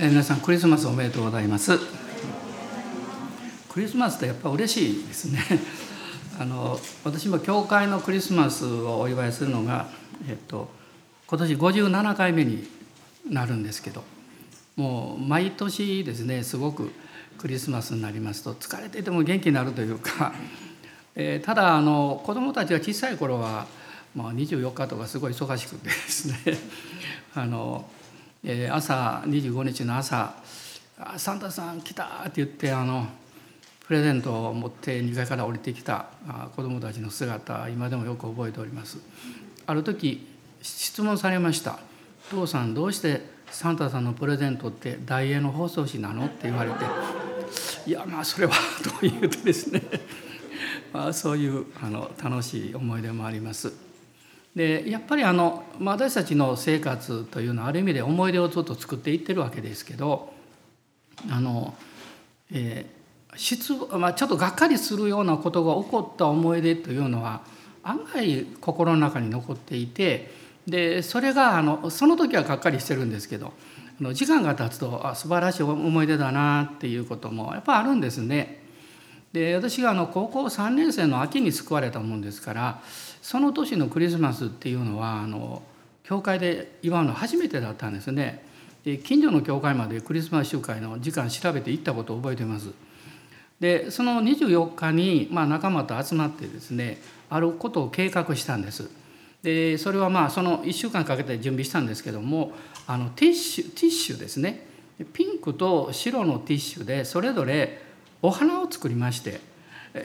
えー皆さんクリスマスおめでとうございます。クリスマスってやっぱ嬉しいですね。あの私も教会のクリスマスをお祝いするのが、えっと、今年57回目になるんですけどもう毎年ですねすごくクリスマスになりますと疲れていても元気になるというか、えーただあの子どもたちが小さい頃は、まあ、24日とかすごい忙しくてですね あの、えー朝25日の朝「サンタさん来た!」って言ってあのプレゼントを持って2階から降りてきた子どもたちの姿今でもよく覚えております。ある時質問されました「父さんどうしてサンタさんのプレゼントって大英の包装紙なの?」って言われて「いやまあそれは」と言うとですね まあそういうあの楽しい思い出もあります。でやっぱりあの、まあ、私たちの生活というのはある意味で思い出をちょっと作っていってるわけですけどあの、えー失まあ、ちょっとがっかりするようなことが起こった思い出というのは案外心の中に残っていてでそれがあのその時はがっかりしてるんですけどあの時間が経つとあ素晴らしい思い出だなっていうこともやっぱあるんですね。で私があの高校3年生の秋に救われたもんですからその年のクリスマスっていうのはあの教会で祝うの初めてだったんですね。で近所の教会までクリスマス集会の時間調べて行ったことを覚えています。でその24日に、まあ、仲間と集まってですねあることを計画したんです。でそれはまあその1週間かけて準備したんですけどもあのティッシュティッシュですねピンクと白のティッシュでそれぞれお花を作りまして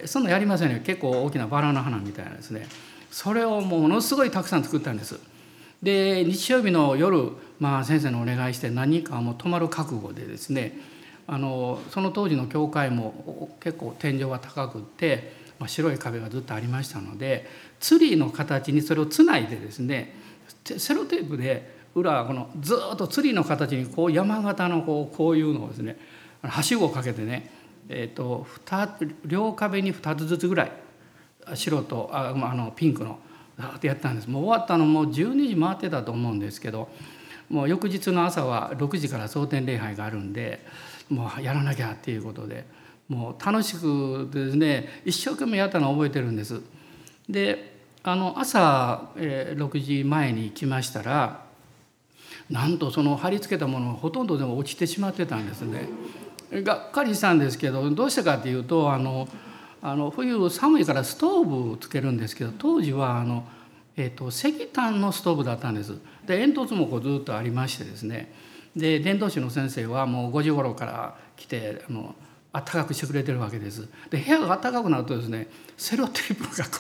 そんなやりませんよ結構大きなバラの花みたいなですねそれをものすごいたくさん作ったんです。で日曜日の夜、まあ、先生のお願いして何人かもう泊まる覚悟でですねあのその当時の教会も結構天井が高くって、まあ、白い壁がずっとありましたのでツリーの形にそれをつないでですねセロテープで裏このずっとツリーの形にこう山形のこうこういうのをですねはしごをかけてね、えー、と両壁に2つずつぐらい白とあ、あ、あのピンクのザーってやったんですもう終わったのもう12時回ってたと思うんですけどもう翌日の朝は6時から蒼天礼拝があるんでもうやらなきゃっていうことでもう楽しくですね一生懸命やったのを覚えてるんです。であの朝、えー6時前に来ましたらなんとその貼り付けたものがほとんどでも落ちてしまってたんですね。がっかりしたんですけどどうしてかっていうとあのあの冬寒いからストーブをつけるんですけど当時はあの、えー、と石炭のストーブだったんです。で煙突もこうずっとありましてですねで伝道師の先生はもう5時頃から来てあの暖かくしてくれてるわけです。で部屋が暖かくなるとですねセロテープがこ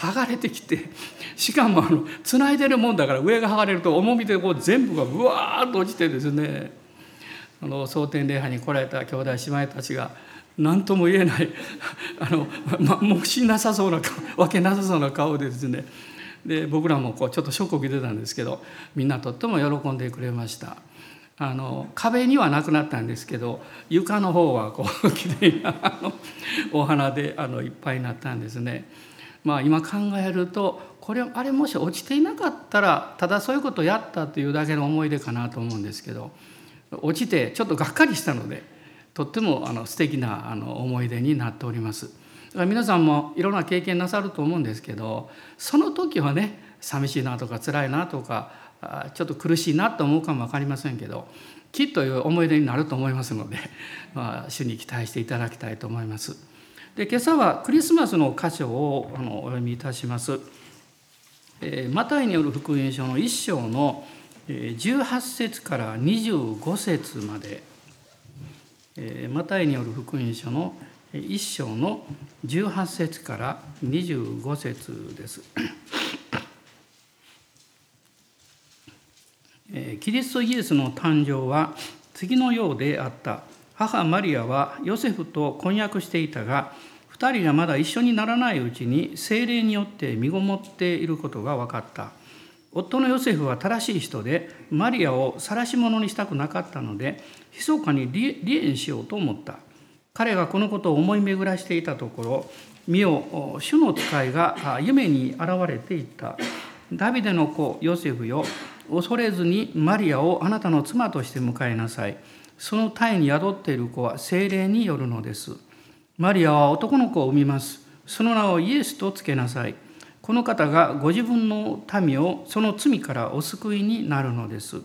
う剥がれてきてしかもあの繋いでるもんだから上が剥がれると重みでこう全部がうわーっと落ちてですねあの蒼天礼拝に来られた兄弟姉妹たちが何とも言えない あの、ま、もしなさそうな顔 わけなさそうな顔でですねで僕らもこうちょっとショックを受けてたんですけどみんなとっても喜んでくれました。あの壁にはなくなったんですけど床の方はこうきれいなあのお花であのいっぱいになったんですね。まあ今考えるとこれあれもし落ちていなかったらただそういうことをやったというだけの思い出かなと思うんですけど落ちてちょっとがっかりしたのでとってもあの素敵なあの思い出になっております。だから皆さんもいろんな経験なさると思うんですけどその時はね寂しいなとか辛いなとかちょっと苦しいなと思うかも分かりませんけどきっという思い出になると思いますので、まあ、主に期待していただきたいと思います。で今朝はクリスマスの箇所をあのお読みいたします。えーマタイによる福音書の1章のえ18節から25節まで、マタイによる福音書の1章の18節から25節です。キリストイエスの誕生は次のようであった母マリアはヨセフと婚約していたが2人がまだ一緒にならないうちに精霊によって身ごもっていることが分かった夫のヨセフは正しい人でマリアを晒し者にしたくなかったので密かに離縁しようと思った。彼がこのことを思い巡らしていたところ見よ主の使いが夢に現れていった。ダビデの子ヨセフよ恐れずにマリアをあなたの妻として迎えなさい。その体に宿っている子は精霊によるのです。マリアは男の子を産みます。その名をイエスとつけなさい。この方がご自分の民をその罪からお救いになるのです。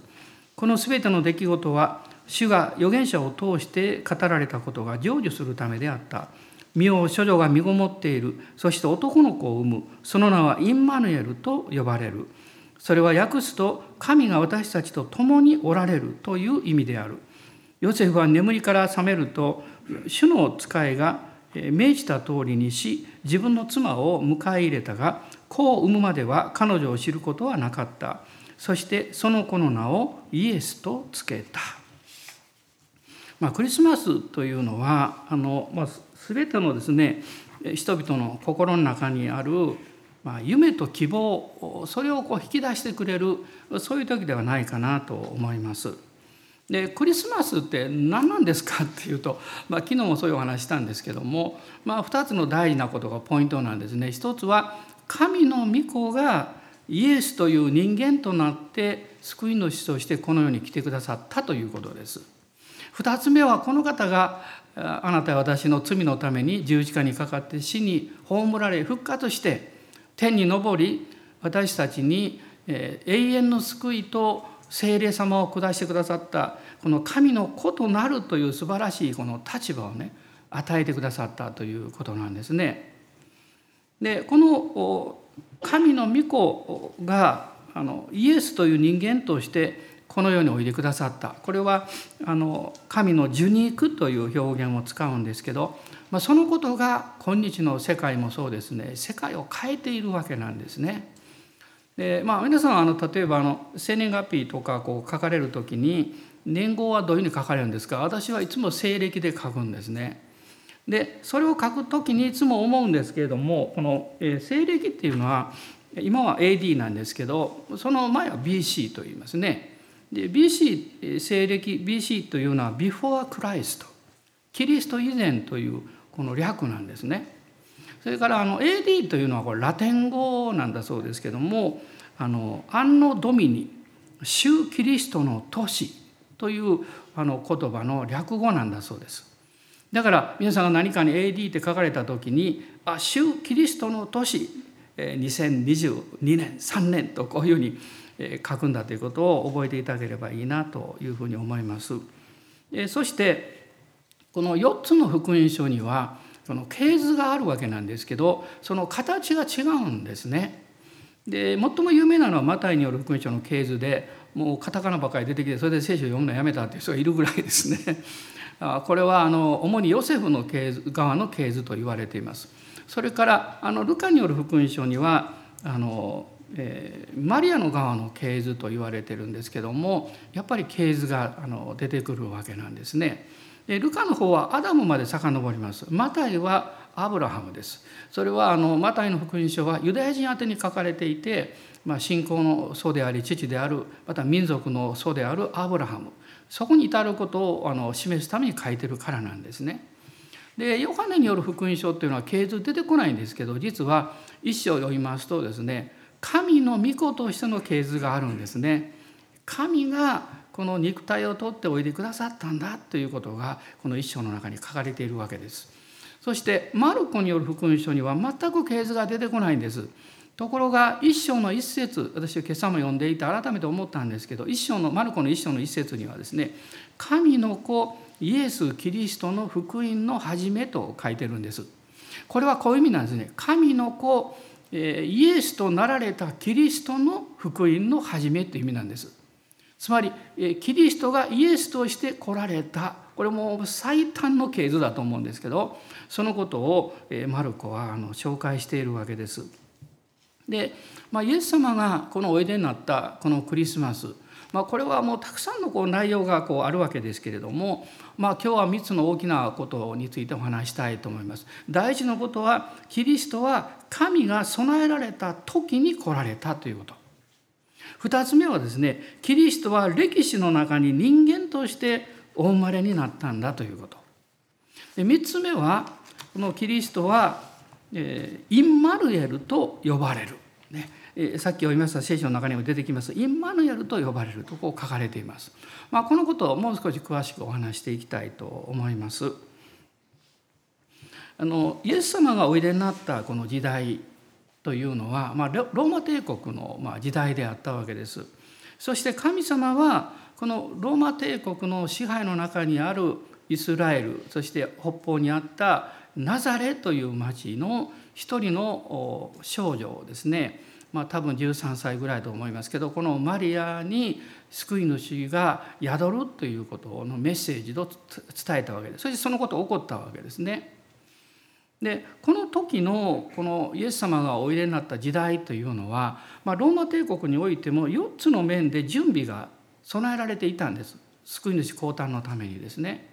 このすべての出来事は主が預言者を通して語られたことが成就するためであった。身を処女が身ごもっている。そして男の子を産む。その名はインマヌエルと呼ばれる。それは訳すと神が私たちと共におられる。という意味である。ヨセフは眠りから覚めると主の使いが命じた通りにし自分の妻を迎え入れたが子を産むまでは彼女を知ることはなかった。そしてその子の名をイエスとつけた、まあ、クリスマスというのはあの、まあ、全てのですね人々の心の中にある、まあ、夢と希望それをこう引き出してくれるそういう時ではないかなと思います。でクリスマスって何なんですかっていうと、まあ、昨日もそういうお話したんですけども、まあ、2つの大事なことがポイントなんですね。一つは神の御子がイエスという人間となって救い主としてこの世に来てくださったということです。2つ目はこの方があなたや私の罪のために十字架にかかって死に葬られ復活して天に昇り私たちに永遠の救いと聖霊様を下してくださったこの神の子となるという素晴らしいこの立場をね与えてくださったということなんですね。でこの神の御子があのイエスという人間としてこの世においでくださったこれはあの神の受肉という表現を使うんですけど、まあ、そのことが今日の世界もそうですね世界を変えているわけなんですね。でまあ、皆さんあの例えばあの生年月日とかこう書かれる時に年号はどういうふうに書かれるんですか？私はいつも西暦で書くんですね。でそれを書く時にいつも思うんですけれどもこのえ西暦っていうのは今は AD なんですけどその前は BC と言いますね。で BC 西暦 BC というのは Before Christ キリスト以前というこの略なんですね。それからあの AD というのはこれラテン語なんだそうですけどもあのアンノ・ドミニ主キリストの都市というあの言葉の略語なんだそうです。だから皆さんが何かに AD って書かれた時に「あ主キリストの年2022年3年」とこういうふうに書くんだということを覚えていただければいいなというふうに思います。そしてこの4つの福音書にはその系図があるわけなんですけどその形が違うんですね。で最も有名なのはマタイによる福音書の系図でもうカタカナばかり出てきてそれで聖書を読むのやめたっていう人がいるぐらいですね。これはあの主にヨセフの系図側の系図と言われています。それからあのルカによる福音書にはあの、えー、マリアの側の系図と言われてるんですけどもやっぱり系図があの出てくるわけなんですね。でルカの方はアダムまで遡ります。マタイはアブラハムです。それはあのマタイの福音書はユダヤ人宛に書かれていて、まあ、信仰の祖であり父であるまた民族の祖であるアブラハムそこに至ることをあの示すために書いてるからなんですね。でヨハネによる福音書っていうのは系図出てこないんですけど実は一章読みますとですね神の御子としての系図があるんですね。神がこの肉体を取っておいでくださったんだということがこの一章の中に書かれているわけです。そしてマルコによる福音書には全く系図が出てこないんです。ところが一章の一節私は今朝も読んでいて改めて思ったんですけど一章のマルコの一章の一節にはですね「神の子イエス・キリストの福音の始め」と書いてるんです。これはこういう意味なんですね。神の子イエスとなられたキリストの福音の始めという意味なんです。つまりキリストがイエスとして来られたこれも最短の系図だと思うんですけどそのことをマルコは紹介しているわけです。で、まあ、イエス様がこのおいでになったこのクリスマス、まあ、これはもうたくさんのこう内容がこうあるわけですけれども、まあ、今日は3つの大きなことについてお話したいと思います。第一のことはキリストは神が備えられた時に来られたということ。2つ目はですねキリストは歴史の中に人間としてお生まれになったんだということ。で3つ目はこのキリストはえインマルエルと呼ばれる、ね、さっき読みました聖書の中にも出てきますインマヌエルと呼ばれるとこう書かれています。まあ、このことをもう少し詳しくお話していきたいと思います。あのイエス様がおいでになったこの時代というのは、まあ、ローマ帝国の時代であったわけです。そして神様はこのローマ帝国の支配の中にあるイスラエルそして北方にあったナザレという町の一人の少女をですねまあ多分13歳ぐらいと思いますけどこのマリアに救い主が宿るということのメッセージを伝えたわけですそしてそのこと起こったわけですね。でこの時のこのイエス様がおいでになった時代というのは、まあ、ローマ帝国においても4つの面で準備が備えられていたんです救い主降誕のためにですね。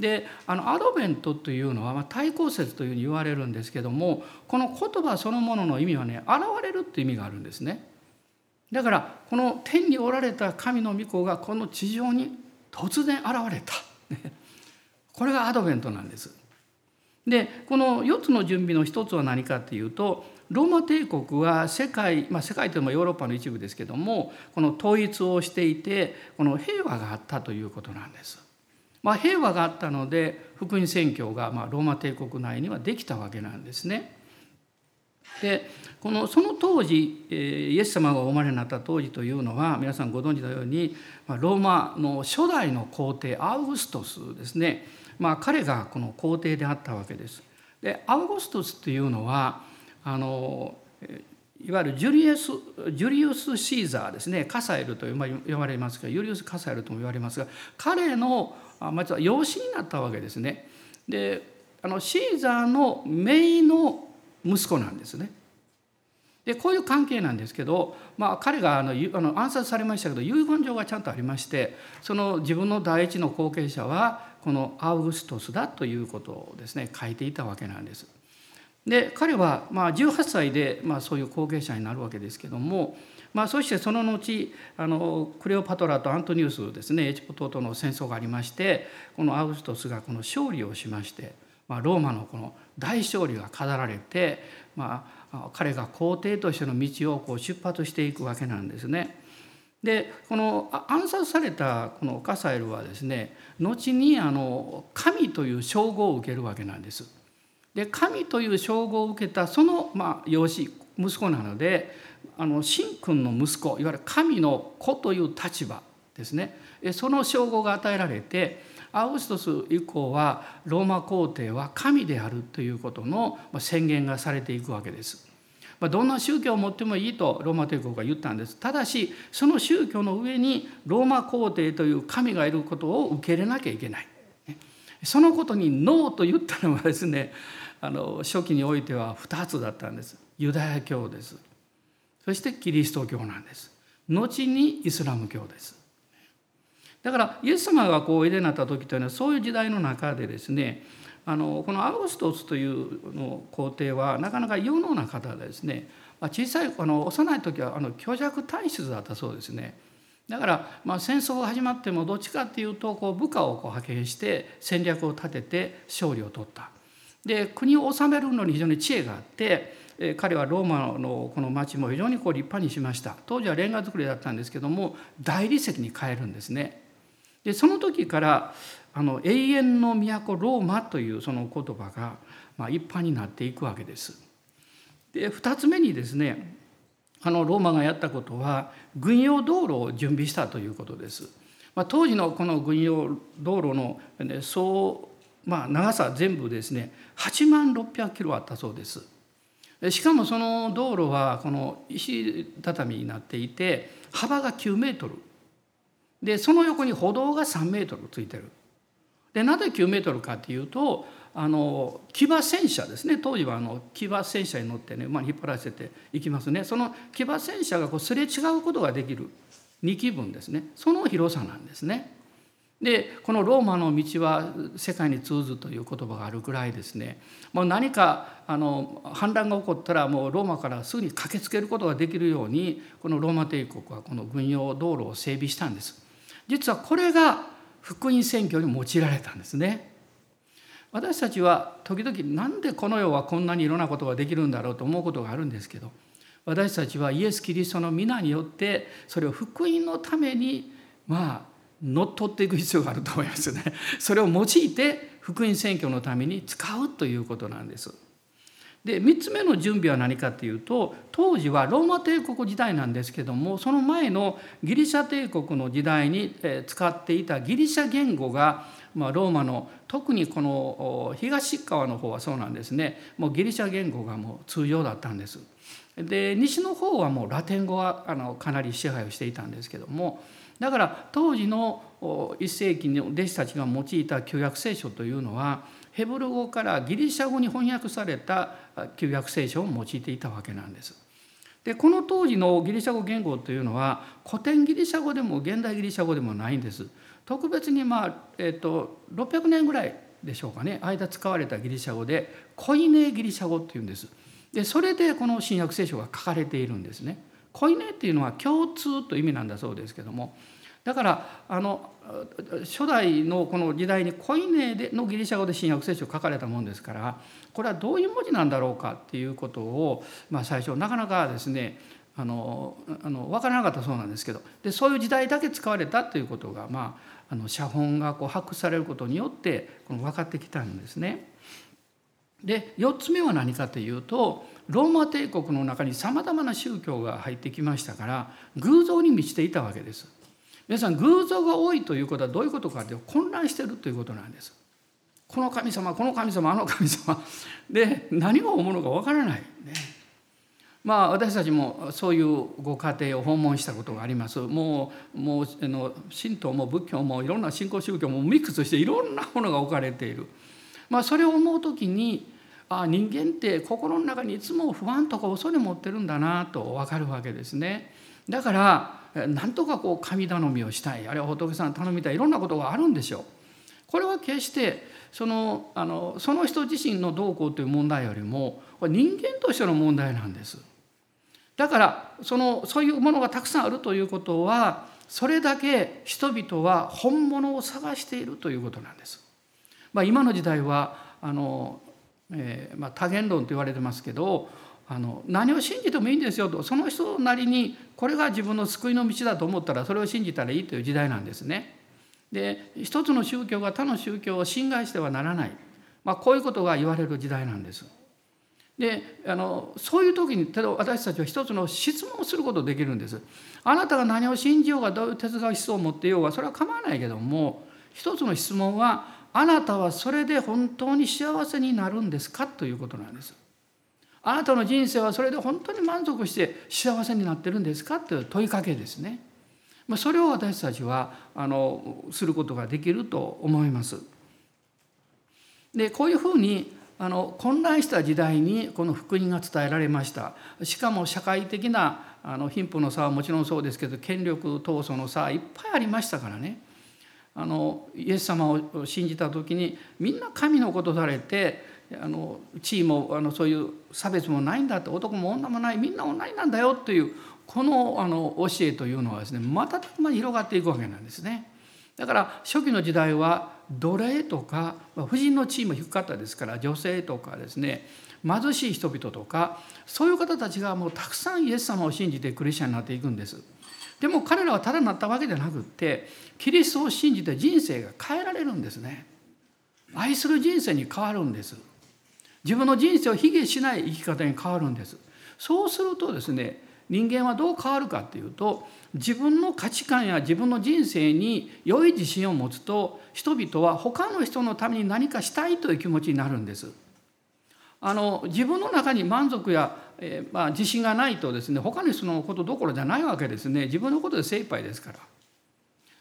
であのアドベントというのは、まあ、対抗説というふうに言われるんですけどもこの言葉そのものの意味はね現れるっていう意味があるんですね。だからこの天におられた神の御子がこの地上に突然現れた。これがアドベントなんです。でこの4つの準備の一つは何かっていうとローマ帝国は世界、まあ、世界というのはヨーロッパの一部ですけどもこの統一をしていてこの平和があったということなんです。まあ、平和があったので福音宣教がまあローマ帝国内にはできたわけなんですね。でこのその当時イエス様がお生まれになった当時というのは皆さんご存知のようにローマの初代の皇帝アウグストスですね、まあ、彼がこの皇帝であったわけです。でアウグストスというのはあのいわゆるジュリウスジュリウス・シーザーですねカサエルと呼ばれますがユリウス・カサエルとも言われますが彼のまずは養子になったわけですね。であのシーザーの姪の息子なんですね。でこういう関係なんですけど、まあ、彼があのあの暗殺されましたけど遺言状がちゃんとありましてその自分の第一の後継者はこのアウグストスだということをですね書いていたわけなんです。で彼はまあ18歳でまあそういう後継者になるわけですけどもまあ、そしてその後あのクレオパトラとアントニウスですねエチポ島との戦争がありましてこのアウストスがこの勝利をしまして、まあ、ローマのこの大勝利が飾られて、まあ、彼が皇帝としての道をこう出発していくわけなんですね。でこの暗殺されたこのカサエルはですね後にあの神という称号を受けるわけなんです。で神という称号を受けたその、まあ、養子息子なのであの神君の息子いわゆる神の子という立場ですねその称号が与えられてアウグストス以降はローマ皇帝は神であるということの宣言がされていくわけです。どんな宗教を持ってもいいとローマ帝国が言ったんです。ただしその宗教の上にローマ皇帝という神がいることを受け入れなきゃいけない。そのことにノーと言ったのはですね あの初期においては2つだったんです。ユダヤ教です。そしてキリスト教なんです後にイスラム教ですだからイエス様がこうおいでになった時というのはそういう時代の中でですねあのこのアウグストスというの皇帝はなかなか有能な方でですね小さいあの幼い時はあの虚弱体質だったそうですねだから、まあ、戦争が始まってもどっちかっていうとこう部下をこう派遣して戦略を立てて勝利を取った。で国を治めるのに非常に知恵があって彼はローマのこの町も非常にこう立派にしました。当時はレンガ造りだったんですけども大理石に変えるんですね。でその時からあの永遠の都ローマというその言葉が、まあ、一般になっていくわけです。で2つ目にですねあのローマがやったことは軍用道路を準備したということです。まあ、当時のこの軍用道路の、ね、総、まあ、長さ全部ですね8万600キロあったそうです。しかもその道路はこの石畳になっていて幅が9メートルでその横に歩道が3メートルついてるでなぜ9メートルかっていうとあの騎馬戦車ですね。当時はあの騎馬戦車に乗ってね、まあ、引っ張らせていきますね。その騎馬戦車がこうすれ違うことができる2基分ですね。その広さなんですね。でこのローマの道は世界に通ずという言葉があるぐらいですね。もう何かあの反乱が起こったらもうローマからすぐに駆けつけることができるようにこのローマ帝国はこの軍用道路を整備したんです。実はこれが福音宣教に用いられたんですね。私たちは時々なんでこの世はこんなにいろんなことができるんだろうと思うことがあるんですけど私たちはイエス・キリストの皆によってそれを福音のためにまあ乗っ取っていく必要があると思いますね。それを用いて福音選挙のために使うということなんです。で3つ目の準備は何かっていうと当時はローマ帝国時代なんですけどもその前のギリシャ帝国の時代に使っていたギリシャ言語が、まあ、ローマの特にこの東側の方はそうなんですねもうギリシャ言語がもう通常だったんです。で西の方はもうラテン語はあのかなり支配をしていたんですけどもだから当時の1世紀の弟子たちが用いた旧約聖書というのはヘブル語からギリシャ語に翻訳された旧約聖書を用いていたわけなんです。でこの当時のギリシャ語言語というのは古典ギリシャ語でも現代ギリシャ語でもないんです。特別にまあ、えーと、600年ぐらいでしょうかね間使われたギリシャ語でコイネギリシャ語っていうんです。でそれでこの新約聖書が書かれているんですね。コイネっていうのは共通という意味なんだそうですけどもだからあの初代のこの時代にコイネでのギリシャ語で新約聖書書かれたもんですからこれはどういう文字なんだろうかっていうことを、まあ、最初なかなかですねあのあの分からなかったそうなんですけどでそういう時代だけ使われたということが、まあ、あの写本がこう発掘されることによってこの分かってきたんですね。で4つ目は何かというとローマ帝国の中にさまざまな宗教が入ってきましたから偶像に満ちていたわけです。皆さん偶像が多いということはどういうことかって混乱してるということなんです。この神様この神様あの神様で何を思うのかわからない、ね、まあ私たちもそういうご家庭を訪問したことがありますもうもうあの神道も仏教もいろんな信仰宗教もミックスしていろんなものが置かれている、まあ、それを思う時にああ人間って心の中にいつも不安とか恐れ持ってるんだなと分かるわけですね。だからなんとかこう神頼みをしたいあるいは仏さん頼みたいいろんなことがあるんでしょう。これは決してそのあのその人自身のどうこうという問題よりも人間としての問題なんです。だからそのそういうものがたくさんあるということはそれだけ人々は本物を探しているということなんです。まあ、今の時代はあのえーまあ、多元論と言われてますけどあの何を信じてもいいんですよとその人なりにこれが自分の救いの道だと思ったらそれを信じたらいいという時代なんですね。で一つの宗教が他の宗教を侵害してはならない、まあ、こういうことが言われる時代なんです。であのそういう時に私たちは一つの質問をすることできるんです。あなたが何を信じようがどういう哲学思想を持っていようがそれは構わないけども一つの質問はあなたはそれで本当に幸せになるんですかということなんです。あなたの人生はそれで本当に満足して幸せになってるんですかという問いかけですね。それを私たちはあのすることができると思います。でこういうふうにあの混乱した時代にこの福音が伝えられました。しかも社会的なあの貧富の差はもちろんそうですけど権力闘争の差はいっぱいありましたからね。あのイエス様を信じた時にみんな神のことされてあの地位もあのそういう差別もないんだって男も女もないみんな同じなんだよというこのあの教えというのはですね瞬く間に広がっていくわけなんですね。だから初期の時代は奴隷とか婦人の地位も低かったですから女性とかですね貧しい人々とかそういう方たちがもうたくさんイエス様を信じてクリスチャンになっていくんです。でも彼らはただなったわけじゃなくってキリストを信じて人生が変えられるんですね。愛する人生に変わるんです。自分の人生を卑下しない生き方に変わるんです。そうするとですね人間はどう変わるかっていうと自分の価値観や自分の人生に良い自信を持つと人々は他の人のために何かしたいという気持ちになるんです。あの自分の中に満足やえー、まあ、自信がないとですね他の人のことどころじゃないわけですね自分のことで精一杯ですから。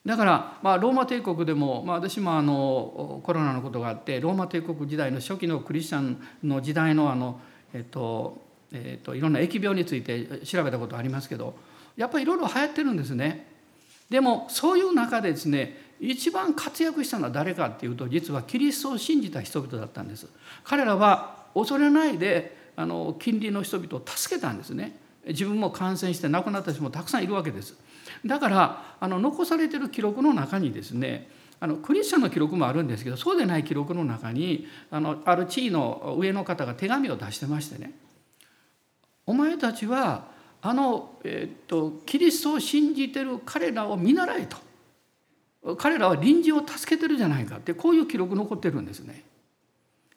だから、まあ、ローマ帝国でも、まあ、私もあのコロナのことがあってローマ帝国時代の初期のクリスチャンの時代のあの、えっとえっと、いろんな疫病について調べたことありますけどやっぱりいろいろ流行ってるんですね。でもそういう中でですね一番活躍したのは誰かっていうと実はキリストを信じた人々だったんです。彼らは恐れないであの近隣の人々を助けたんですね自分も感染して亡くなった人もたくさんいるわけですだからあの残されてる記録の中にですねあのクリスチャンの記録もあるんですけどそうでない記録の中にあのある地位の上の方が手紙を出してましてね「お前たちはあの、えーと、キリストを信じてる彼らを見習えと彼らは臨時を助けてるじゃないかってこういう記録残ってるんですね。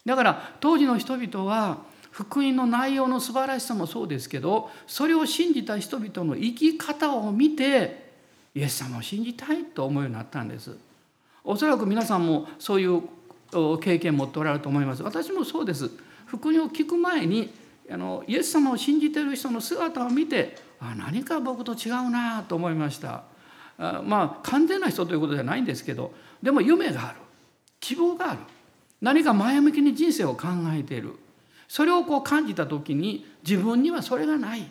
だから当時の人々は福音の内容の素晴らしさもそうですけどそれを信じた人々の生き方を見てイエス様を信じたいと思うようになったんです。おそらく皆さんもそういう経験持っておられると思います。私もそうです。福音を聞く前にあのイエス様を信じている人の姿を見てあ何か僕と違うなと思いました。あまあ完全な人ということじゃないんですけどでも夢がある。希望がある。何か前向きに人生を考えている。それをこう感じた時に自分にはそれがない。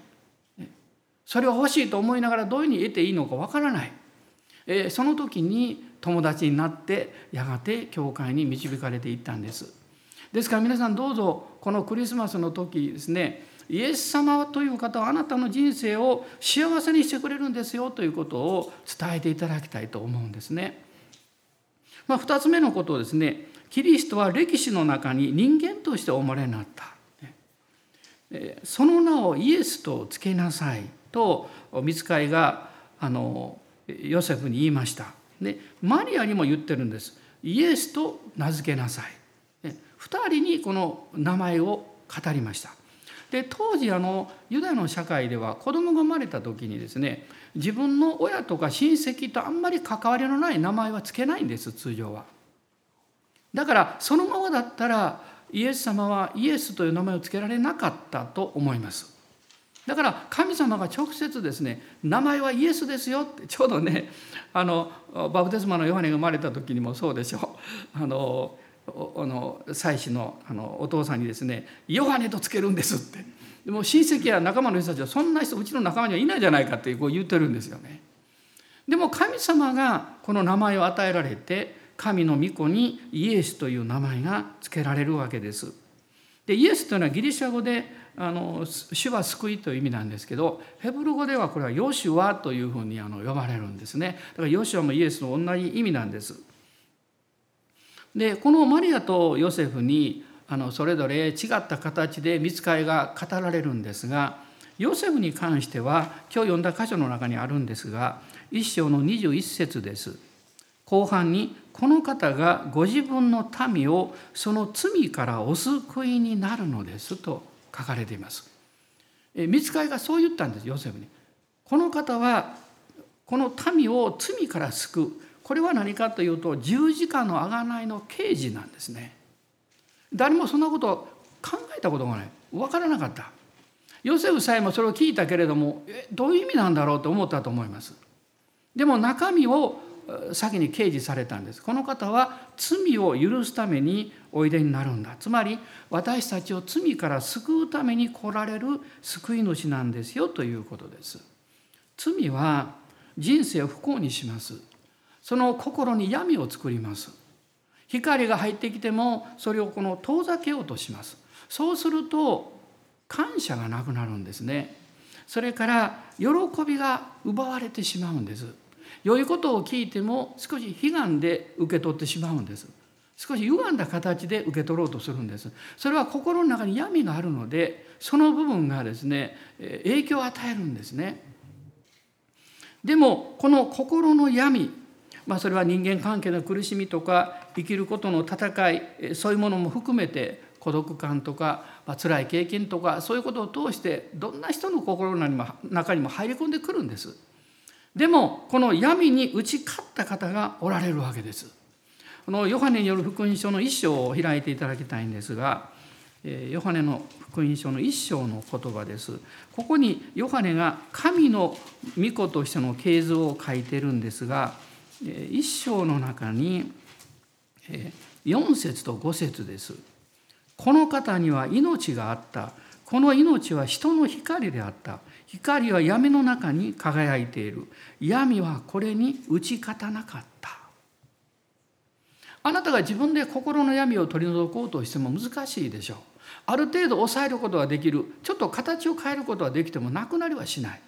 それを欲しいと思いながらどういうふうに得ていいのかわからない、えその時に友達になってやがて教会に導かれていったんです。ですから皆さんどうぞこのクリスマスの時ですねイエス様という方はあなたの人生を幸せにしてくれるんですよということを伝えていただきたいと思うんですね。まあ、2つ目のことですねキリストは歴史の中に人間としてお生まれになった。その名をイエスとつけなさいと見つかいがあのヨセフに言いました。でマリアにも言ってるんです。イエスと名付けなさい。2人にこの名前を語りました。で当時あのユダヤの社会では子供が生まれた時にですね自分の親とか親戚とあんまり関わりのない名前はつけないんです通常は。だからそのままだったらイエス様はイエスという名前を付けられなかったと思います。だから神様が直接ですね名前はイエスですよってちょうどねあのバプテスマのヨハネが生まれた時にもそうでしょうあのあの妻子のあのお父さんにですね「ヨハネとつけるんです」ってでも親戚や仲間の人たちはそんな人うちの仲間にはいないじゃないかってこう言ってるんですよね。でも神様がこの名前を与えられて神の御子にイエスという名前が付けられるわけです。でイエスというのはギリシャ語であの主は救いという意味なんですけどヘブル語ではこれはヨシュアというふうにあの呼ばれるんですねだからヨシュアもイエスの同じ意味なんですでこのマリアとヨセフにあのそれぞれ違った形で見つかりが語られるんですがヨセフに関しては今日読んだ箇所の中にあるんですが一章の21節です後半にこの方がご自分の民をその罪からお救いになるのですと書かれています。見つかりがそう言ったんですヨセフに。この方はこの民を罪から救うこれは何かというと十字架の贖いの刑事なんですね。誰もそんなこと考えたことがない分からなかった。ヨセフさえもそれを聞いたけれどもえどういう意味なんだろうと思ったと思います。でも中身を先に掲示されたんですこの方は罪を許すためにおいでになるんだつまり私たちを罪から救うために来られる救い主なんですよということです罪は人生を不幸にしますその心に闇を作ります。光が入ってきてもそれをこの遠ざけようとします。そうすると感謝がなくなるんですね。それから喜びが奪われてしまうんです。良いことを聞いても少し悲願で受け取ってしまうんです。少し歪んだ形で受け取ろうとするんです。それは心の中に闇があるのでその部分がですね影響を与えるんですね。でもこの心の闇まあ、それは人間関係の苦しみとか生きることの戦いそういうものも含めて孤独感とか、まあ辛い経験とかそういうことを通してどんな人の心の中にも入り込んでくるんです。でもこの闇に打ち勝った方がおられるわけです。このヨハネによる福音書の一章を開いていただきたいんですがヨハネの福音書の一章の言葉です。ここにヨハネが神の御子としての系図を書いてるんですが一章の中に4節と5節です。この方には命があった。この命は人の光であった。光は闇の中に輝いている闇はこれに打ち勝たなかったあなたが自分で心の闇を取り除こうとしても難しいでしょうある程度抑えることはできるちょっと形を変えることはできてもなくなりはしない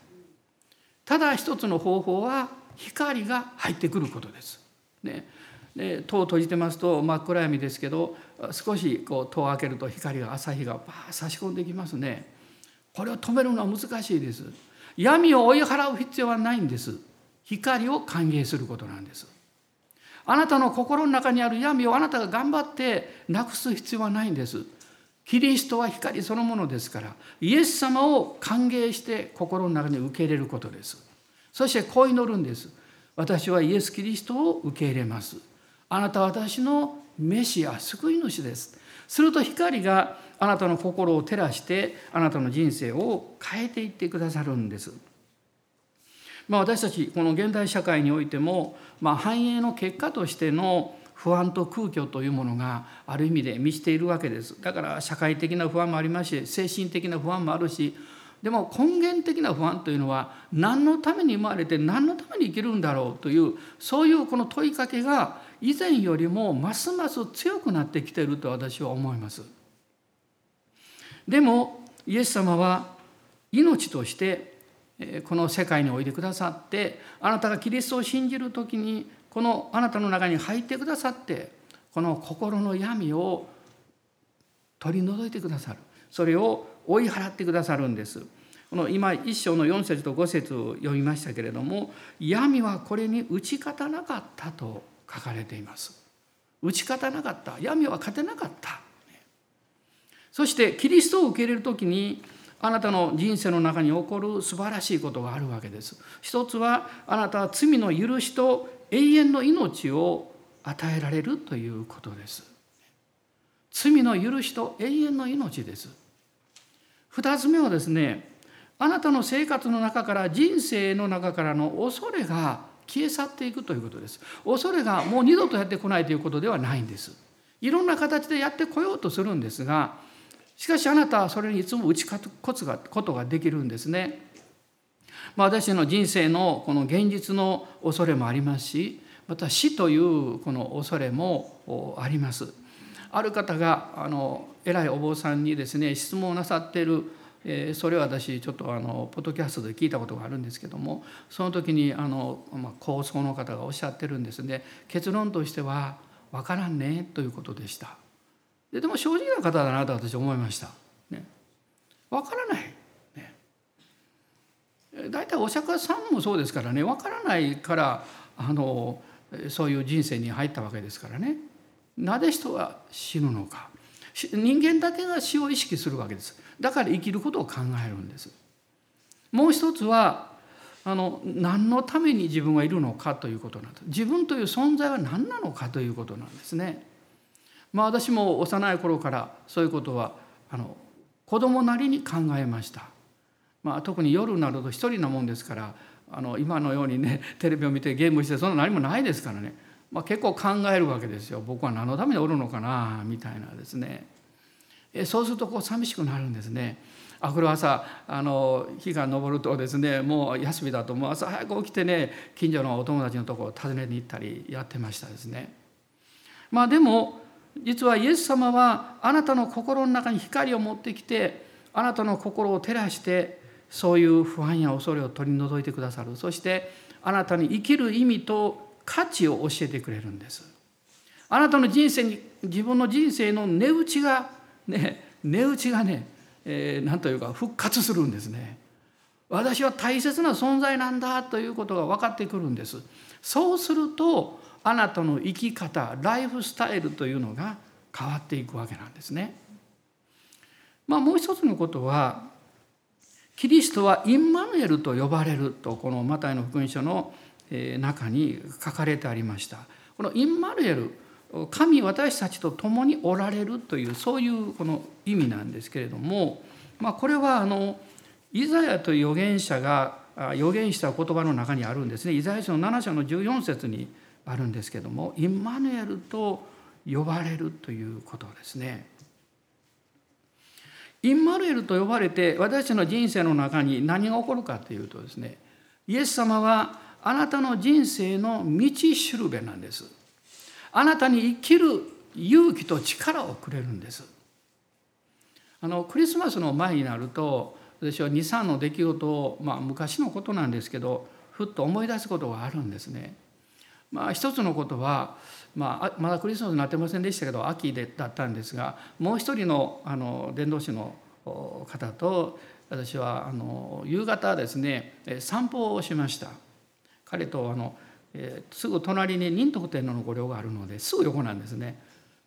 ただ一つの方法は光が入ってくることです。ね、で戸を閉じてますと真っ暗闇ですけど少しこう戸を開けると光が朝日がバー差し込んできますね。これを止めるのは難しいです。闇を追い払う必要はないんです光を歓迎することなんですあなたの心の中にある闇をあなたが頑張ってなくす必要はないんですキリストは光そのものですからイエス様を歓迎して心の中に受け入れることですそしてこう祈るんです。私はイエス・キリストを受け入れます。あなたは私のメシア救い主です。すると光があなたの心を照らしてあなたの人生を変えていってくださるんです。まあ、私たちこの現代社会においても、まあ、繁栄の結果としての不安と空虚というものがある意味で満ちているわけです。だから社会的な不安もありますし精神的な不安もあるしでも根源的な不安というのは何のために生まれて何のために生きるんだろうというそういうこの問いかけが以前よりもますます強くなってきていると私は思います。でもイエス様は命としてこの世界においでくださってあなたがキリストを信じる時にこのあなたの中に入ってくださってこの心の闇を取り除いてくださるそれを追い払ってくださるんです。この今一章の4節と5節を読みましたけれども闇はこれに打ち勝たなかったと書かれています。打ち勝たなかった闇は勝てなかったそしてキリストを受け入れる時にあなたの人生の中に起こる素晴らしいことがあるわけです。一つはあなたは罪の許しと永遠の命を与えられるということです。罪の許しと永遠の命です。二つ目はですねあなたの生活の中から人生の中からの恐れが消え去っていくということです。恐れがもう二度とやってこないということではないんです。いろんな形でやってこようとするんですが、しかしあなたはそれにいつも打ち勝つことができるんですね。まあ、私の人生のこの現実の恐れもありますし、また死というこの恐れもあります。ある方があの偉いお坊さんにですね質問をなさってるえそれは私ちょっとあのポッドキャストで聞いたことがあるんですけどもその時にあの、まあ、高層の方がおっしゃってるんですね。結論としては「分からんね」ということでした。ででも正直な方だなと私思いました、ね、分からない、大体お釈迦さんもそうですからね。分からないからあのそういう人生に入ったわけですからね。なぜ人は死ぬのか。人間だけが死を意識するわけです。だから生きることを考えるんです。もう一つはあの何のために自分はいるのかということなんです。自分という存在は何なのかということなんですね。まあ私も幼い頃からそういうことはあの子供なりに考えました。まあ特に夜になると一人なもんですからあの今のようにねテレビを見てゲームしてそんな何もないですからね。まあ、結構考えるわけですよ僕は何のためにおるのかなみたいなですねそうするとこう寂しくなるんですね。あこれ朝あの日が昇るとですねもう休みだともう朝早く起きてね近所のお友達のところを訪ねに行ったりやってましたですね。まあでも実はイエス様はあなたの心の中に光を持ってきてあなたの心を照らしてそういう不安や恐れを取り除いてくださるそしてあなたに生きる意味と価値を教えてくれるんです。あなたの人生に自分の人生の値打ちがね値打ちがね、えー、何というか復活するんですね。私は大切な存在なんだということが分かってくるんです。そうするとあなたの生き方ライフスタイルというのが変わっていくわけなんですね。まあ、もう一つのことはキリストはインマヌエルと呼ばれるとこのマタイの福音書の中に書かれてありました。このインマヌエル神私たちと共におられるというそういうこの意味なんですけれども、まあ、これはあのイザヤという預言者が預言した言葉の中にあるんですねイザヤ書の7章の14節にあるんですけどもインマヌエルと呼ばれるということですね。インマヌエルと呼ばれて私たちの人生の中に何が起こるかというとですねイエス様はあなたの人生の道しるべなんです。あなたに生きる勇気と力をくれるんですあのクリスマスの前になると私は23の出来事を、まあ、昔のことなんですけどふっと思い出すことがあるんですね。まあ、一つのことは、まあ、まだクリスマスになってませんでしたけど秋でだったんですがもう一人のあの伝道師の方と私はあの夕方ですね散歩をしました彼とあの、えー、すぐ隣に仁徳天皇の御陵があるのですぐ横なんですね。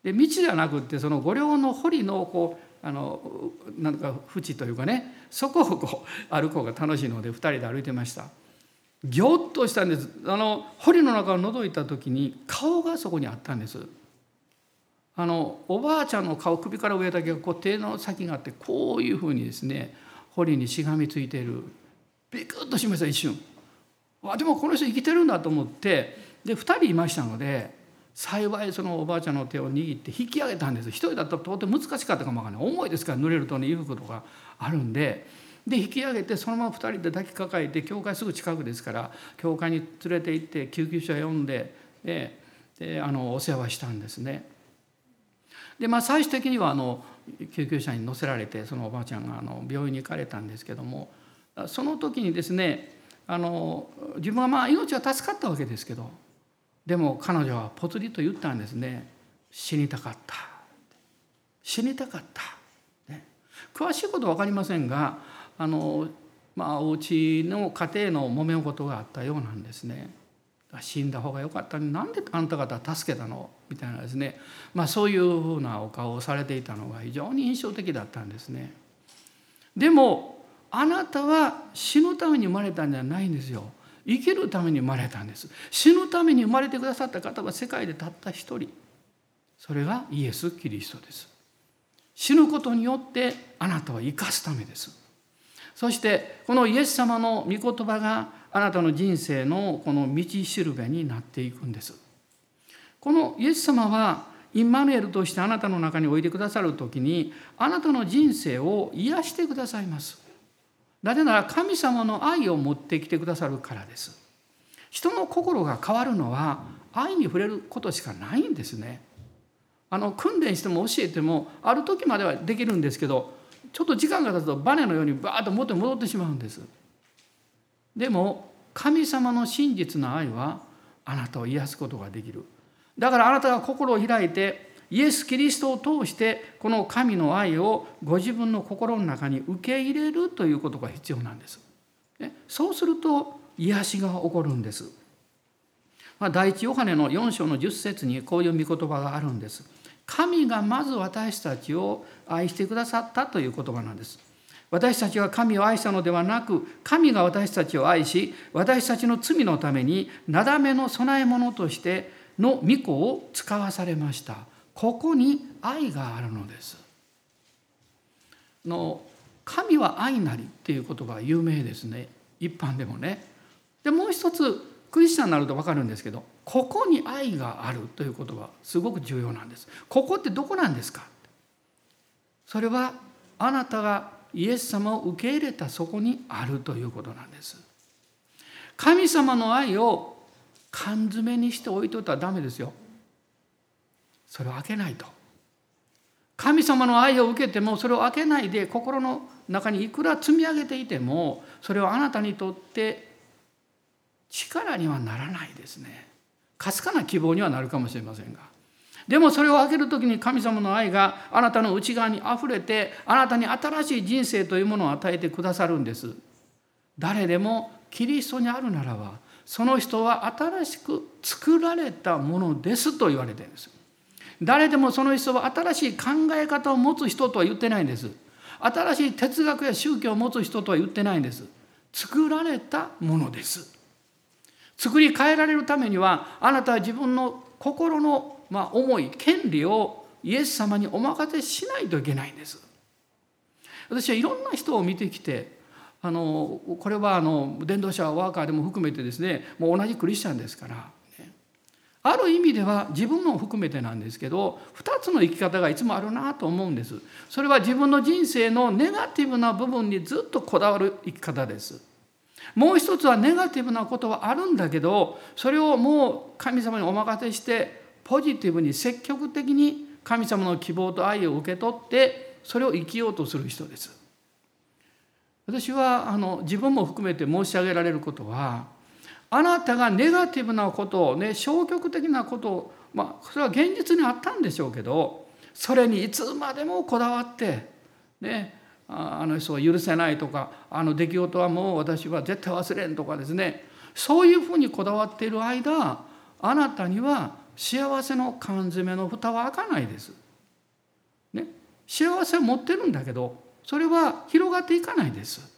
で道じゃなくってその御陵の堀のこうあのなんか縁というかねそこをこう歩こうが楽しいので2人で歩いてました。ぎょっとしたんです。あの堀の中を覗いた時に顔がそこにあったんです。あのおばあちゃんの顔首から上だけがこう手の先があってこういうふうにですね堀にしがみついている。ビクッとしました一瞬。あでもこの人生きてるんだと思ってで2人いましたので幸いそのおばあちゃんの手を握って引き上げたんです。一人だったらとても難しかったかもわからない。重いですから濡れるとね衣服とかあるんで。で引き上げてそのまま2人で抱きかかえて教会すぐ近くですから教会に連れて行って救急車呼んででであのお世話したんですね。でまあ最終的にはあの救急車に乗せられてそのおばあちゃんがあの病院に行かれたんですけどもその時にですねあの自分はまあ命は助かったわけですけどでも彼女はぽつりと言ったんですね。死にたかった。死にたかった、ね、詳しいことは分かりませんがあのまあお家の家庭の揉め事があったようなんですね。死んだ方が良かったになんであんた方助けたの？みたいなですね、まあ、そういうふうなお顔をされていたのが非常に印象的だったんですね。でもあなたは死ぬために生まれたんじゃないんですよ。生きるために生まれたんです。死ぬために生まれてくださった方は世界でたった一人。それがイエス・キリストです。死ぬことによってあなたは生かすためです。そしてこのイエス様の御言葉があなたの人生のこの道しるべになっていくんです。このイエス様はインマヌエルとしてあなたの中においてくださる時にあなたの人生を癒してくださいます。なぜなら神様の愛を持ってきてくださるからです。人の心が変わるのは愛に触れることしかないんですね。あの訓練しても教えてもある時まではできるんですけどちょっと時間が経つとバネのようにバーッと元に戻ってしまうんです。でも神様の真実の愛はあなたを癒すことができるだからあなたが心を開いてイエス・キリストを通してこの神の愛をご自分の心の中に受け入れるということが必要なんです。そうすると癒しが起こるんです。ま、第一ヨハネの4章の10節にこういう御言葉があるんです。神がまず私たちを愛してくださったという言葉なんです。私たちは神を愛したのではなく神が私たちを愛し私たちの罪のためになだめの供え物としての御子を使わされましたここに愛があるのです。の神は愛なりっていう言葉は有名ですね。一般でもね。でもう一つクリスチャンになると分かるんですけどここに愛があるということはすごく重要なんです。ここってどこなんですか？それはあなたがイエス様を受け入れたそこにあるということなんです。神様の愛を缶詰にして置いといたらダメですよ。それを開けないと。神様の愛を受けてもそれを開けないで心の中にいくら積み上げていてもそれはあなたにとって力にはならないですね。かすかな希望にはなるかもしれませんが。でもそれを開ける時に神様の愛があなたの内側にあふれてあなたに新しい人生というものを与えてくださるんです。誰でもキリストにあるならばその人は新しく作られたものですと言われてるんです。誰でもその人は新しい考え方を持つ人とは言ってないんです。新しい哲学や宗教を持つ人とは言ってないんです。作られたものです。作り変えられるためにはあなたは自分の心のまあ、重い権利をイエス様にお任せしないといけないんです。私はいろんな人を見てきてあのこれはあの伝道者ワーカーでも含めてですねもう同じクリスチャンですから、ある意味では自分も含めてなんですけど2つの生き方がいつもあるなと思うんです。それは自分の人生のネガティブな部分にずっとこだわる生き方です。もう一つはネガティブなことはあるんだけどそれをもう神様にお任せしてポジティブに積極的に神様の希望と愛を受け取ってそれを生きようとする人です。私はあの自分も含めて申し上げられることはあなたがネガティブなことをね消極的なことをまあそれは現実にあったんでしょうけどそれにいつまでもこだわってねあの人は許せないとかあの出来事はもう私は絶対忘れんとかですねそういうふうにこだわっている間あなたには幸せの缶詰の蓋は開かないです。ね、幸せを持ってるんだけどそれは広がっていかないです。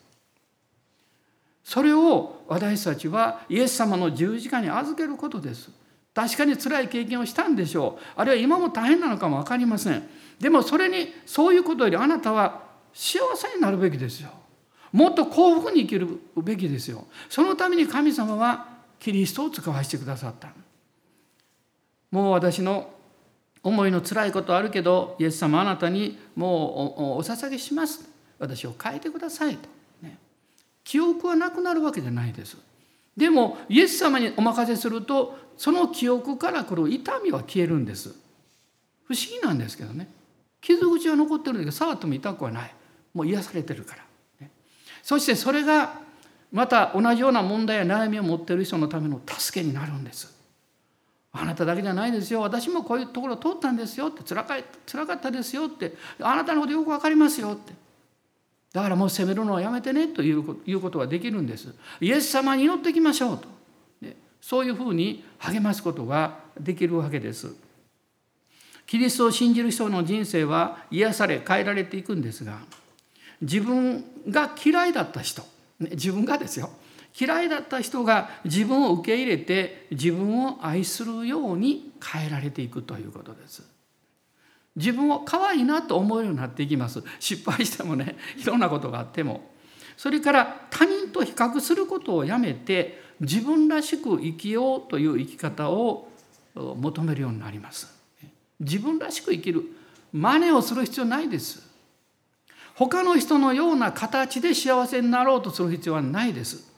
それを私たちはイエス様の十字架に預けることです。確かに辛い経験をしたんでしょう。あるいは今も大変なのかも分かりません。でもそれにそういうことよりあなたは幸せになるべきですよ。もっと幸福に生きるべきですよ。そのために神様はキリストを使わせてくださった。もう私の思いの辛いことあるけどイエス様あなたにもうお捧げします私を変えてくださいと、記憶はなくなるわけじゃないです。でもイエス様にお任せするとその記憶から来る痛みは消えるんです。不思議なんですけどね。傷口は残ってるんだけど触っても痛くはない。もう癒されてるから、そしてそれがまた同じような問題や悩みを持っている人のための助けになるんです。あなただけじゃないですよ。私もこういうところを通ったんですよって。つらか辛かったですよって。あなたのことよく分かりますよって。だからもう責めるのはやめてねということができるんです。イエス様に祈ってきましょうと、そういうふうに励ますことができるわけです。キリストを信じる人の人生は癒され変えられていくんですが自分が嫌いだった人自分がですよ。嫌いだった人が自分を受け入れて自分を愛するように変えられていくということです。自分を可愛いなと思えるようになっていきます。失敗してもね いろんなことがあっても。それから他人と比較することをやめて自分らしく生きようという生き方を求めるようになります。自分らしく生きる真似をする必要ないです。他の人のような形で幸せになろうとする必要はないです。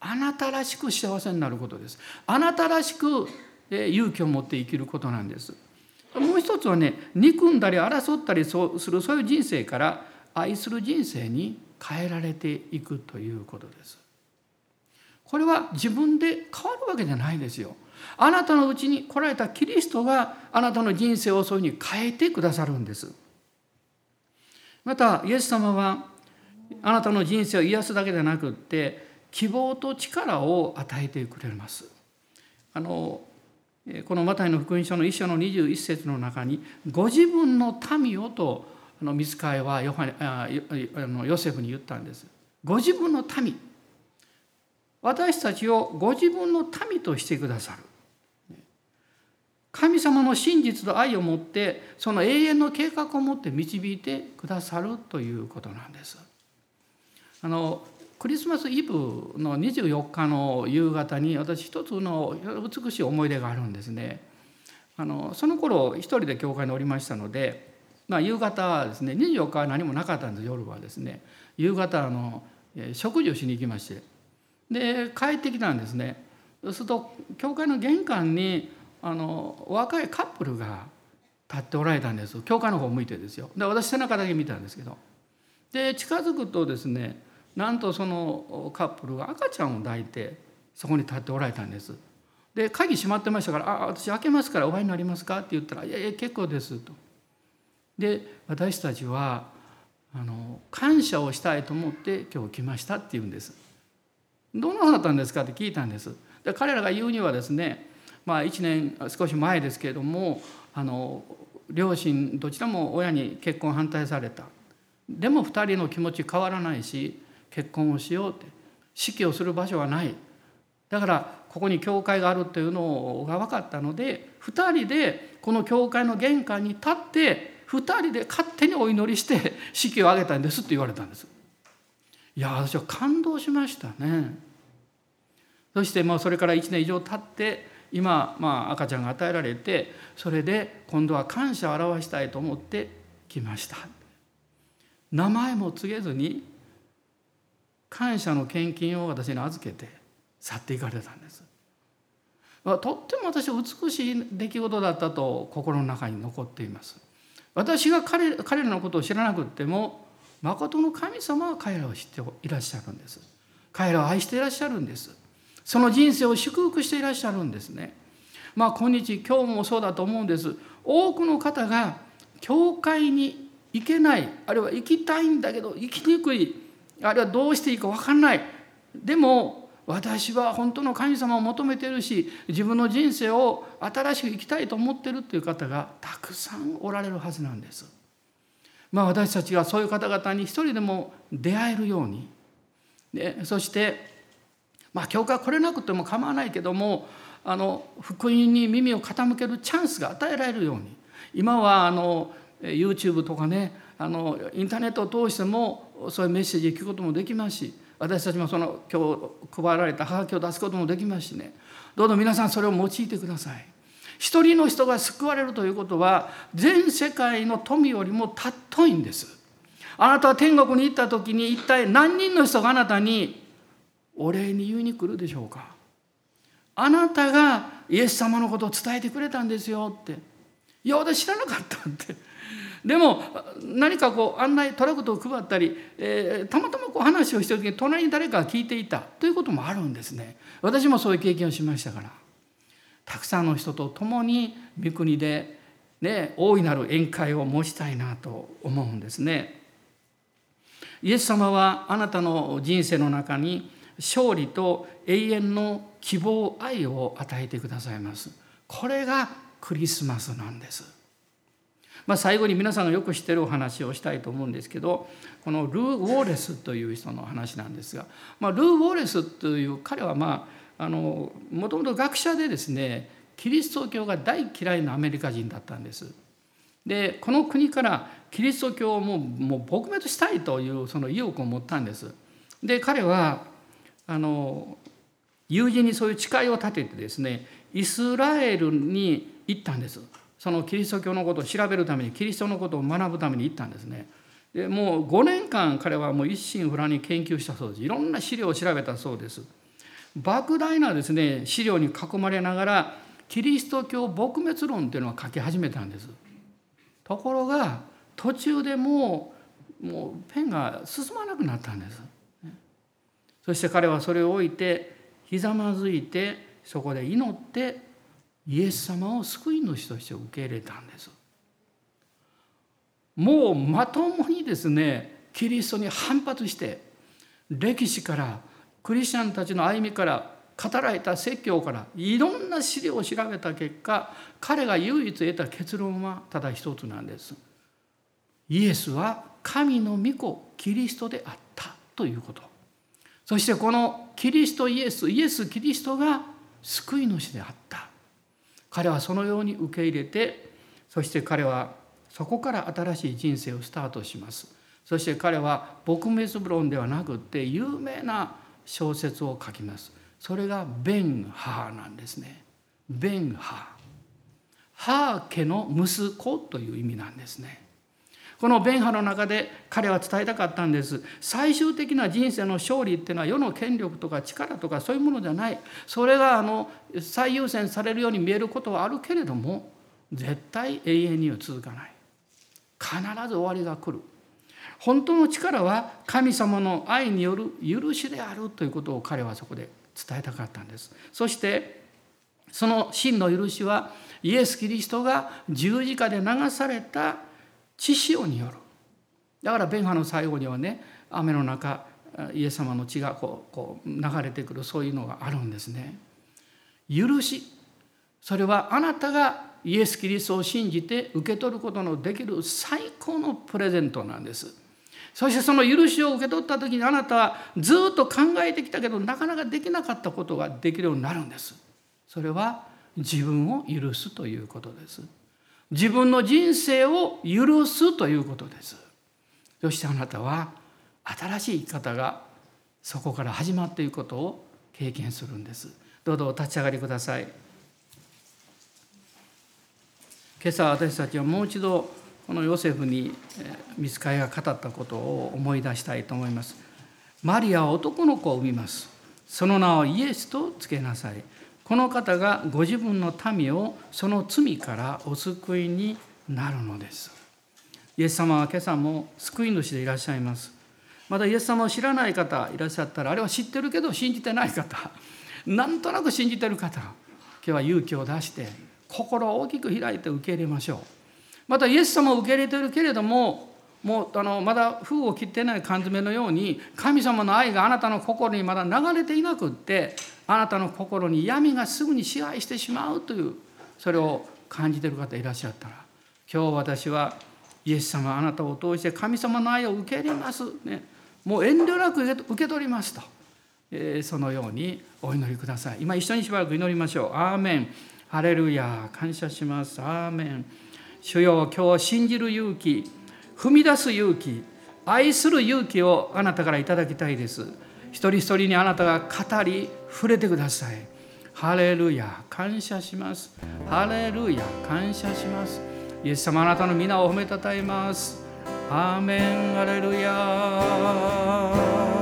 あなたらしく幸せになることです。あなたらしく勇気を持って生きることなんです。もう一つはね憎んだり争ったりするそういう人生から愛する人生に変えられていくということです。これは自分で変わるわけじゃないですよ。あなたのうちに来られたキリストがあなたの人生をそういうふうに変えてくださるんです。またイエス様はあなたの人生を癒すだけでなくって希望と力を与えてくれます。あのこのマタイの福音書の一章の21節の中に「ご自分の民を」とあの見つかいはヨハあのヨセフに言ったんです。ご自分の民私たちをご自分の民としてくださる。神様の真実と愛を持ってその永遠の計画を持って導いてくださるということなんです。あのクリスマスイブの24日の夕方に私一つの美しい思い出があるんですね。あのその頃一人で教会におりましたので、まあ、夕方はですね24日は何もなかったんです夜はですね。夕方あの食事をしに行きまして。で帰ってきたんですね。そうすると教会の玄関にあの若いカップルが立っておられたんです。教会の方を向いてですよ。で私背中だけ見たんですけど。で近づくとですねなんとそのカップルが赤ちゃんを抱いてそこに立っておられたんです。で鍵閉まってましたから「あ私開けますからお会いになりますか?」って言ったら「いやいや結構です」と。で私たちはあの感謝をしたいと思って今日来ましたって言うんです。どうなったんですかって聞いたんです。で彼らが言うにはですねまあ1年少し前ですけれどもあの両親どちらも親に結婚反対された。でも2人の気持ち変わらないし結婚をしようって式をする場所はないだからここに教会があるというのが分かったので2人でこの教会の玄関に立って2人で勝手にお祈りして式を挙げたんですって言われたんです。いや私は感動しましたね。そしてもうそれから1年以上経って今、まあ、赤ちゃんが与えられてそれで今度は感謝を表したいと思って来ました。名前も告げずに感謝の献金を私に預けて去っていかれたんです。とっても私は美しい出来事だったと心の中に残っています。私が彼彼らのことを知らなくても誠の神様は彼らを知っていらっしゃるんです。彼らを愛していらっしゃるんです。その人生を祝福していらっしゃるんですね。まあ今日今日もそうだと思うんです。多くの方が教会に行けないあるいは行きたいんだけど行きにくいあるいはどうしていいか分かんない。でも私は本当の神様を求めてるし自分の人生を新しく生きたいと思ってるっていう方がたくさんおられるはずなんです。まあ私たちがそういう方々に一人でも出会えるように。でそしてまあ教会来れなくても構わないけどもあの福音に耳を傾けるチャンスが与えられるように。今はあの YouTube とかねあのインターネットを通してもそういうメッセージを聞くこともできますし私たちもその今日配られたハガキを出すこともできますしねどうぞ皆さんそれを用いてください。一人の人が救われるということは全世界の富よりも尊いんです。あなたは天国に行った時に一体何人の人があなたにお礼に言いに来るでしょうかあなたがイエス様のことを伝えてくれたんですよっていや私知らなかったってでも何かこう案内トラクトを配ったり、えー、たまたまこう話をしてる時に隣に誰かが聞いていたということもあるんですね。私もそういう経験をしましたから。たくさんの人と共に御国で、ね、大いなる宴会を持ちたいなと思うんですね。イエス様はあなたの人生の中に勝利と永遠の希望愛を与えてくださいます。これがクリスマスなんです。まあ、最後に皆さんがよく知ってるお話をしたいと思うんですけどこのルー・ウォーレスという人の話なんですが、まあ、ルー・ウォーレスという彼はまあもともと学者でですねキリスト教が大嫌いなアメリカ人だったんです。でこの国からキリスト教をもうもう撲滅したいというその意欲を持ったんです。で彼はあの友人にそういう誓いを立ててですねイスラエルに行ったんですそのキリスト教のことを調べるためにキリストのことを学ぶために行ったんですね。でもう5年間彼はもう一心不乱に研究したそうです。いろんな資料を調べたそうです。莫大なですね資料に囲まれながらキリスト教撲滅論っていうのを書き始めたんです。ところが途中でもうもうペンが進まなくなったんです。そして彼はそれを置いてひざまずいてそこで祈ってイエス様を救い主として受け入れたんです。もうまともにですねキリストに反発して歴史からクリスチャンたちの歩みから語られた説教からいろんな資料を調べた結果彼が唯一得た結論はただ一つなんです。イエスは神の御子キリストであったということ。そしてこのキリストイエスイエス・キリストが救い主であった。彼はそのように受け入れてそして彼はそこから新しい人生をスタートします。そして彼は撲滅論ではなくって有名な小説を書きます。それがベンハーなんですね。ベンハー。ハー家の息子という意味なんですね。この弁破の中で彼は伝えたかったんです。最終的な人生の勝利っていうのは世の権力とか力とかそういうものじゃない。それがあの最優先されるように見えることはあるけれども絶対永遠には続かない。必ず終わりが来る。本当の力は神様の愛による許しであるということを彼はそこで伝えたかったんです。そしてその真の許しはイエス・キリストが十字架で流された血潮によるだから弁破の最後にはね雨の中イエス様の血がこうこう流れてくるそういうのがあるんですね。許しそれはあなたがイエス・キリストを信じて受け取ることのできる最高のプレゼントなんです。そしてその許しを受け取った時にあなたはずっと考えてきたけどなかなかできなかったことができるようになるんです。それは自分を許すということです。自分の人生を許すということです。そしてあなたは新しい生き方がそこから始まっていくことを経験するんです。どうぞお立ち上がりください。今朝私たちはもう一度このヨセフに見つかりが語ったことを思い出したいと思います。マリアは男の子を産みます。その名をイエスとつけなさい。この方がご自分の民をその罪からお救いになるのです。イエス様は今朝も救い主でいらっしゃいます。まだイエス様を知らない方いらっしゃったらあれは知ってるけど信じてない方なんとなく信じてる方今日は勇気を出して心を大きく開いて受け入れましょう。またイエス様を受け入れてるけれどももうあのまだ封を切ってない缶詰のように神様の愛があなたの心にまだ流れていなくってあなたの心に闇がすぐに支配してしまうというそれを感じている方いらっしゃったら今日私はイエス様あなたを通して神様の愛を受け入れます、ね、もう遠慮なく受け取りますと、えー、そのようにお祈りください。今一緒にしばらく祈りましょう。アーメン。ハレルヤ感謝します。アーメン。主よ今日信じる勇気踏み出す勇気愛する勇気をあなたからいただきたいです。一人一人にあなたが語り触れてください。ハレルヤ感謝します。ハレルヤ感謝します。イエス様あなたの皆を褒めたたえます。アーメンハレルヤ。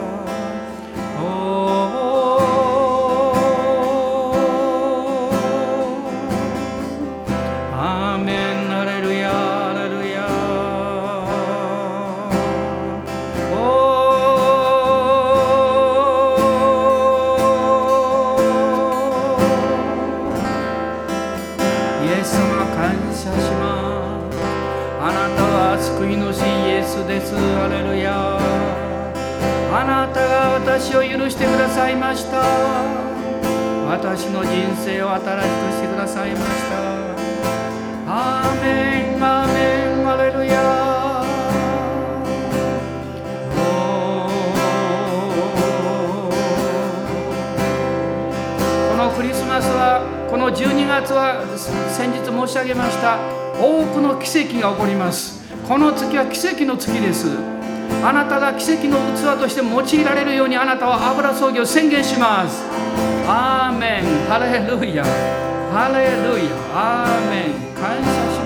私を許してくださいました。私の人生を新しくしてくださいました。アーメンアーメンアレルヤ。このクリスマスはこの12月は先日申し上げました多くの奇跡が起こります。この月は奇跡の月です。あなたが奇跡の器として用いられるようにあなたは油葬儀を宣言します。アーメン。ハレルヤ。ハレルヤ。アーメン。感謝します。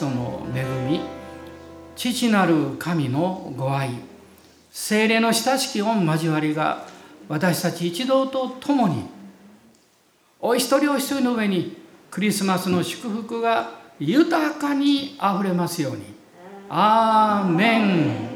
ス・トの恵み父なる神のご愛精霊の親しき御交わりが私たち一同と共にお一人お一人の上にクリスマスの祝福が豊かにあふれますように。アーメン